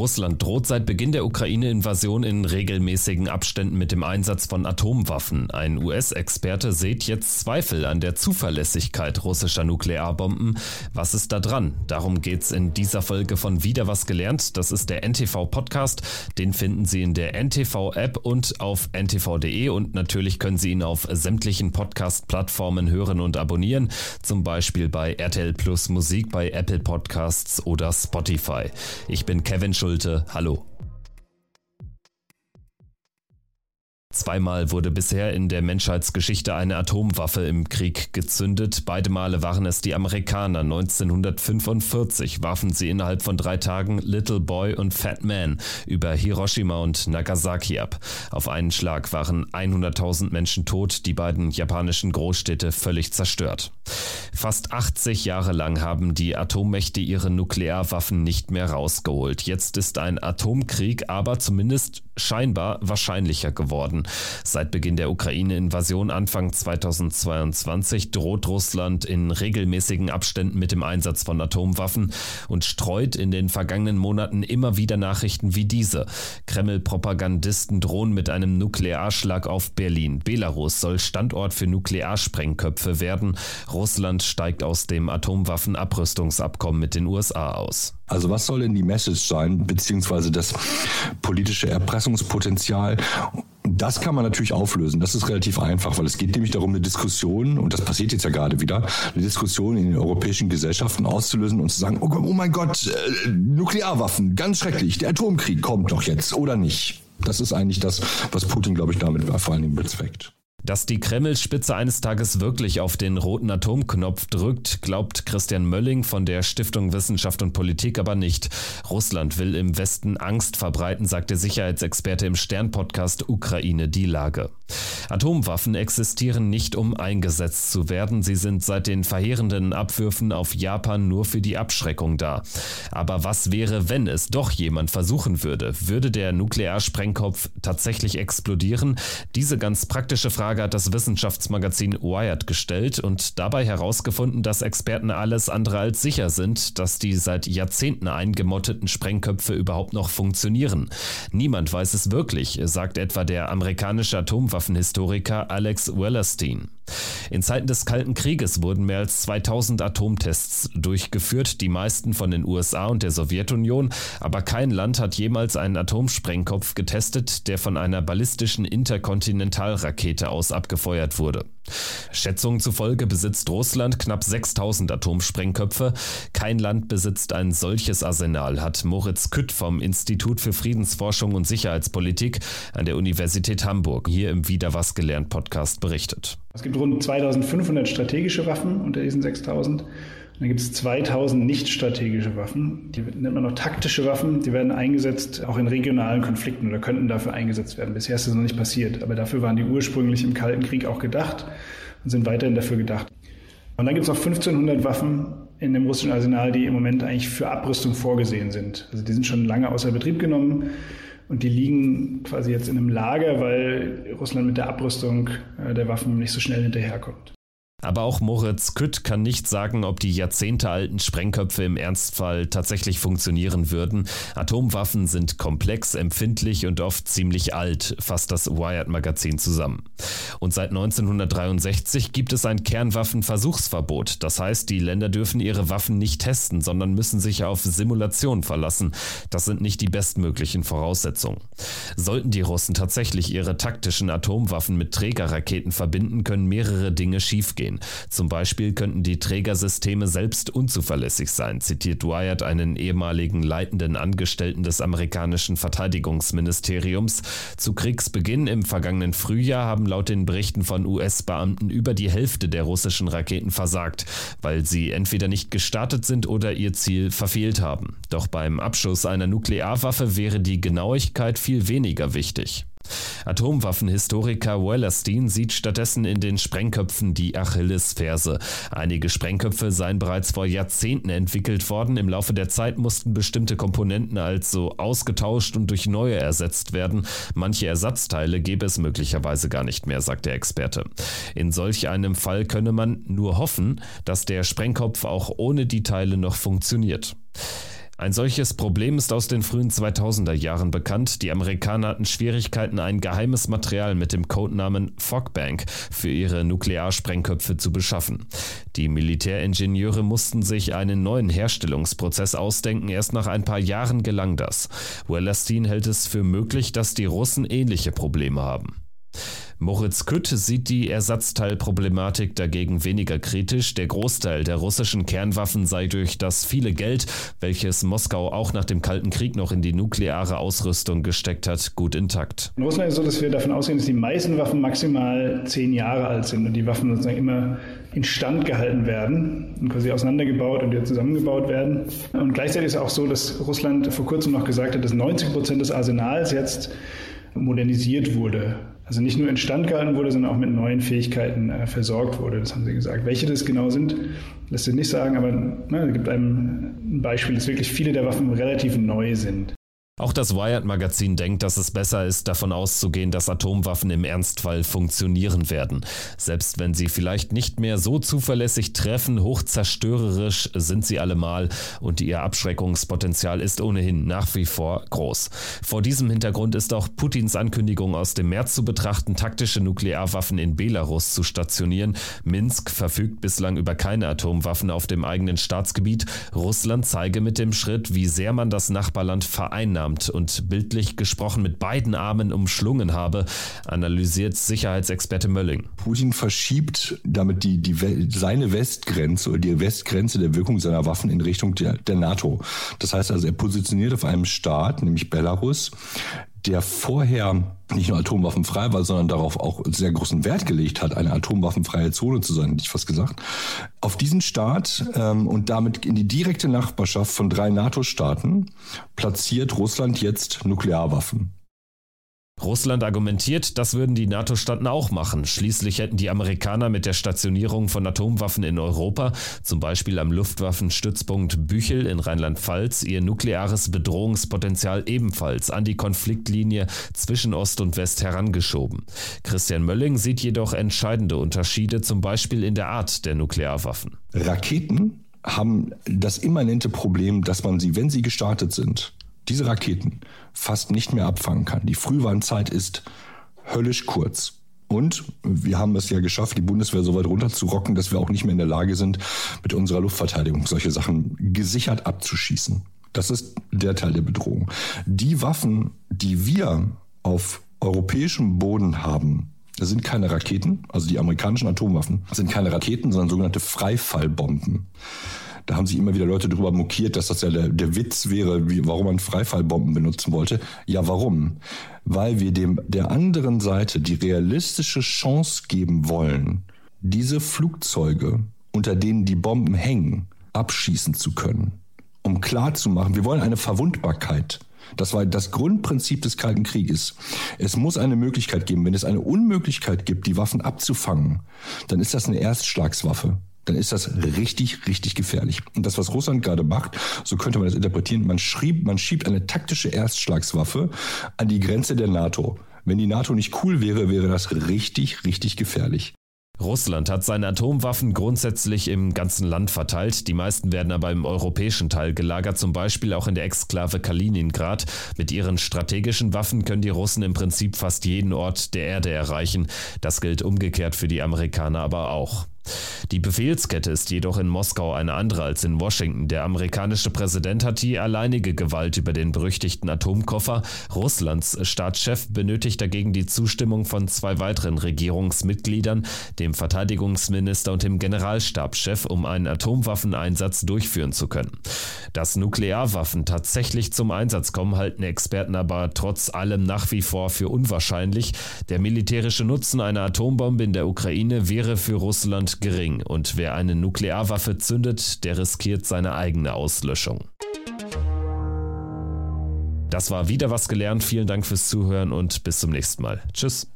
Russland droht seit Beginn der Ukraine-Invasion in regelmäßigen Abständen mit dem Einsatz von Atomwaffen. Ein US-Experte sieht jetzt Zweifel an der Zuverlässigkeit russischer Nuklearbomben. Was ist da dran? Darum geht's in dieser Folge von Wieder was gelernt. Das ist der NTV-Podcast. Den finden Sie in der NTV-App und auf ntv.de und natürlich können Sie ihn auf sämtlichen Podcast-Plattformen hören und abonnieren. Zum Beispiel bei RTL Plus Musik, bei Apple Podcasts oder Spotify. Ich bin Kevin Schulte. Hallo. Zweimal wurde bisher in der Menschheitsgeschichte eine Atomwaffe im Krieg gezündet. Beide Male waren es die Amerikaner. 1945 warfen sie innerhalb von drei Tagen Little Boy und Fat Man über Hiroshima und Nagasaki ab. Auf einen Schlag waren 100.000 Menschen tot, die beiden japanischen Großstädte völlig zerstört. Fast 80 Jahre lang haben die Atommächte ihre Nuklearwaffen nicht mehr rausgeholt. Jetzt ist ein Atomkrieg aber zumindest scheinbar wahrscheinlicher geworden. Seit Beginn der Ukraine-Invasion Anfang 2022 droht Russland in regelmäßigen Abständen mit dem Einsatz von Atomwaffen und streut in den vergangenen Monaten immer wieder Nachrichten wie diese. Kreml-Propagandisten drohen mit einem Nuklearschlag auf Berlin. Belarus soll Standort für Nuklearsprengköpfe werden. Russland steigt aus dem Atomwaffenabrüstungsabkommen mit den USA aus. Also was soll denn die Message sein, beziehungsweise das politische Erpressungspotenzial? Das kann man natürlich auflösen. Das ist relativ einfach, weil es geht nämlich darum, eine Diskussion, und das passiert jetzt ja gerade wieder, eine Diskussion in den europäischen Gesellschaften auszulösen und zu sagen, oh, oh mein Gott, äh, Nuklearwaffen, ganz schrecklich, der Atomkrieg kommt doch jetzt oder nicht. Das ist eigentlich das, was Putin, glaube ich, damit vor allen Dingen bezweckt. Dass die Kreml-Spitze eines Tages wirklich auf den roten Atomknopf drückt, glaubt Christian Mölling von der Stiftung Wissenschaft und Politik aber nicht. Russland will im Westen Angst verbreiten, sagt der Sicherheitsexperte im Stern-Podcast Ukraine die Lage. Atomwaffen existieren nicht, um eingesetzt zu werden. Sie sind seit den verheerenden Abwürfen auf Japan nur für die Abschreckung da. Aber was wäre, wenn es doch jemand versuchen würde? Würde der Nuklearsprengkopf tatsächlich explodieren? Diese ganz praktische Frage Frage hat das Wissenschaftsmagazin Wired gestellt und dabei herausgefunden, dass Experten alles andere als sicher sind, dass die seit Jahrzehnten eingemotteten Sprengköpfe überhaupt noch funktionieren. Niemand weiß es wirklich, sagt etwa der amerikanische Atomwaffenhistoriker Alex Wellerstein. In Zeiten des Kalten Krieges wurden mehr als 2000 Atomtests durchgeführt, die meisten von den USA und der Sowjetunion, aber kein Land hat jemals einen Atomsprengkopf getestet, der von einer ballistischen Interkontinentalrakete aus abgefeuert wurde. Schätzungen zufolge besitzt Russland knapp 6000 Atomsprengköpfe. Kein Land besitzt ein solches Arsenal, hat Moritz Kütt vom Institut für Friedensforschung und Sicherheitspolitik an der Universität Hamburg hier im Wieder was gelernt Podcast berichtet. Es gibt rund 2500 strategische Waffen unter diesen 6000. Dann gibt es 2000 nicht strategische Waffen. Die nennt man noch taktische Waffen. Die werden eingesetzt auch in regionalen Konflikten oder könnten dafür eingesetzt werden. Bisher ist das noch nicht passiert. Aber dafür waren die ursprünglich im Kalten Krieg auch gedacht und sind weiterhin dafür gedacht. Und dann gibt es noch 1500 Waffen in dem russischen Arsenal, die im Moment eigentlich für Abrüstung vorgesehen sind. Also die sind schon lange außer Betrieb genommen. Und die liegen quasi jetzt in einem Lager, weil Russland mit der Abrüstung äh, der Waffen nicht so schnell hinterherkommt. Aber auch Moritz Kütt kann nicht sagen, ob die jahrzehntealten Sprengköpfe im Ernstfall tatsächlich funktionieren würden. Atomwaffen sind komplex, empfindlich und oft ziemlich alt, fasst das Wired-Magazin zusammen. Und seit 1963 gibt es ein Kernwaffenversuchsverbot. Das heißt, die Länder dürfen ihre Waffen nicht testen, sondern müssen sich auf Simulation verlassen. Das sind nicht die bestmöglichen Voraussetzungen. Sollten die Russen tatsächlich ihre taktischen Atomwaffen mit Trägerraketen verbinden, können mehrere Dinge schiefgehen sehen. Zum Beispiel könnten die Trägersysteme selbst unzuverlässig sein, zitiert Wyatt einen ehemaligen leitenden Angestellten des amerikanischen Verteidigungsministeriums. Zu Kriegsbeginn im vergangenen Frühjahr haben laut den Berichten von US-Beamten über die Hälfte der russischen Raketen versagt, weil sie entweder nicht gestartet sind oder ihr Ziel verfehlt haben. Doch beim Abschuss einer Nuklearwaffe wäre die Genauigkeit viel weniger wichtig. Atomwaffenhistoriker Wellerstein sieht stattdessen in den Sprengköpfen die Achillesferse. Einige Sprengköpfe seien bereits vor Jahrzehnten entwickelt worden. Im Laufe der Zeit mussten bestimmte Komponenten also ausgetauscht und durch neue ersetzt werden. Manche Ersatzteile gäbe es möglicherweise gar nicht mehr, sagt der Experte. In solch einem Fall könne man nur hoffen, dass der Sprengkopf auch ohne die Teile noch funktioniert. Ein solches Problem ist aus den frühen 2000er Jahren bekannt. Die Amerikaner hatten Schwierigkeiten, ein geheimes Material mit dem Codenamen Fogbank für ihre Nuklearsprengköpfe zu beschaffen. Die Militäringenieure mussten sich einen neuen Herstellungsprozess ausdenken. Erst nach ein paar Jahren gelang das. Wellerstein hält es für möglich, dass die Russen ähnliche Probleme haben. Moritz Kütt sieht die Ersatzteilproblematik dagegen weniger kritisch. Der Großteil der russischen Kernwaffen sei durch das viele Geld, welches Moskau auch nach dem Kalten Krieg noch in die nukleare Ausrüstung gesteckt hat, gut intakt. In Russland ist es so, dass wir davon ausgehen, dass die meisten Waffen maximal zehn Jahre alt sind und die Waffen sozusagen immer instand gehalten werden und quasi auseinandergebaut und wieder zusammengebaut werden. Und gleichzeitig ist es auch so, dass Russland vor kurzem noch gesagt hat, dass 90 Prozent des Arsenals jetzt modernisiert wurde. Also nicht nur instand gehalten wurde, sondern auch mit neuen Fähigkeiten äh, versorgt wurde. Das haben sie gesagt. Welche das genau sind, lässt sich nicht sagen, aber na, es gibt einem ein Beispiel, dass wirklich viele der Waffen relativ neu sind. Auch das Wired-Magazin denkt, dass es besser ist, davon auszugehen, dass Atomwaffen im Ernstfall funktionieren werden. Selbst wenn sie vielleicht nicht mehr so zuverlässig treffen, hochzerstörerisch sind sie allemal und ihr Abschreckungspotenzial ist ohnehin nach wie vor groß. Vor diesem Hintergrund ist auch Putins Ankündigung aus dem März zu betrachten, taktische Nuklearwaffen in Belarus zu stationieren. Minsk verfügt bislang über keine Atomwaffen auf dem eigenen Staatsgebiet. Russland zeige mit dem Schritt, wie sehr man das Nachbarland vereinnahmt umarmt und bildlich gesprochen mit beiden Armen umschlungen habe, analysiert Sicherheitsexperte Mölling. Putin verschiebt damit die, die, seine Westgrenze oder die Westgrenze der Wirkung seiner Waffen in Richtung der, der NATO. Das heißt also, er positioniert auf einem Staat, nämlich Belarus, der vorher nicht nur atomwaffenfrei war, sondern darauf auch sehr großen Wert gelegt hat, eine atomwaffenfreie Zone zu sein, hätte ich fast gesagt. Auf diesen Staat ähm, und damit in die direkte Nachbarschaft von drei NATO-Staaten platziert Russland jetzt Nuklearwaffen. Russland argumentiert, das würden die NATO-Staaten auch machen. Schließlich hätten die Amerikaner mit der Stationierung von Atomwaffen in Europa, zum Beispiel am Luftwaffenstützpunkt Büchel in Rheinland-Pfalz, ihr nukleares Bedrohungspotenzial ebenfalls an die Konfliktlinie zwischen Ost und West herangeschoben. Christian Mölling sieht jedoch entscheidende Unterschiede, zum Beispiel in der Art der Nuklearwaffen. Raketen haben das immanente Problem, dass man sie, wenn sie gestartet sind, diese Raketen fast nicht mehr abfangen kann. Die Frühwarnzeit ist höllisch kurz. Und wir haben es ja geschafft, die Bundeswehr so weit runterzurocken, dass wir auch nicht mehr in der Lage sind, mit unserer Luftverteidigung solche Sachen gesichert abzuschießen. Das ist der Teil der Bedrohung. Die Waffen, die wir auf europäischem Boden haben, das sind keine Raketen, also die amerikanischen Atomwaffen, sind keine Raketen, sondern sogenannte Freifallbomben. Da haben sich immer wieder Leute darüber mokiert, dass das ja der, der Witz wäre, wie, warum man Freifallbomben benutzen wollte. Ja, warum? Weil wir dem der anderen Seite die realistische Chance geben wollen, diese Flugzeuge, unter denen die Bomben hängen, abschießen zu können. Um klarzumachen, wir wollen eine Verwundbarkeit. Das war das Grundprinzip des Kalten Krieges. Es muss eine Möglichkeit geben. Wenn es eine Unmöglichkeit gibt, die Waffen abzufangen, dann ist das eine Erstschlagswaffe dann ist das richtig, richtig gefährlich. Und das, was Russland gerade macht, so könnte man das interpretieren, man, schrieb, man schiebt eine taktische Erstschlagswaffe an die Grenze der NATO. Wenn die NATO nicht cool wäre, wäre das richtig, richtig gefährlich. Russland hat seine Atomwaffen grundsätzlich im ganzen Land verteilt. Die meisten werden aber im europäischen Teil gelagert, zum Beispiel auch in der Exklave Kaliningrad. Mit ihren strategischen Waffen können die Russen im Prinzip fast jeden Ort der Erde erreichen. Das gilt umgekehrt für die Amerikaner aber auch. Die Befehlskette ist jedoch in Moskau eine andere als in Washington. Der amerikanische Präsident hat die alleinige Gewalt über den berüchtigten Atomkoffer. Russlands Staatschef benötigt dagegen die Zustimmung von zwei weiteren Regierungsmitgliedern, dem Verteidigungsminister und dem Generalstabschef, um einen Atomwaffeneinsatz durchführen zu können. Dass Nuklearwaffen tatsächlich zum Einsatz kommen, halten Experten aber trotz allem nach wie vor für unwahrscheinlich. Der militärische Nutzen einer Atombombe in der Ukraine wäre für Russland gering und wer eine Nuklearwaffe zündet, der riskiert seine eigene Auslöschung. Das war wieder was gelernt. Vielen Dank fürs Zuhören und bis zum nächsten Mal. Tschüss.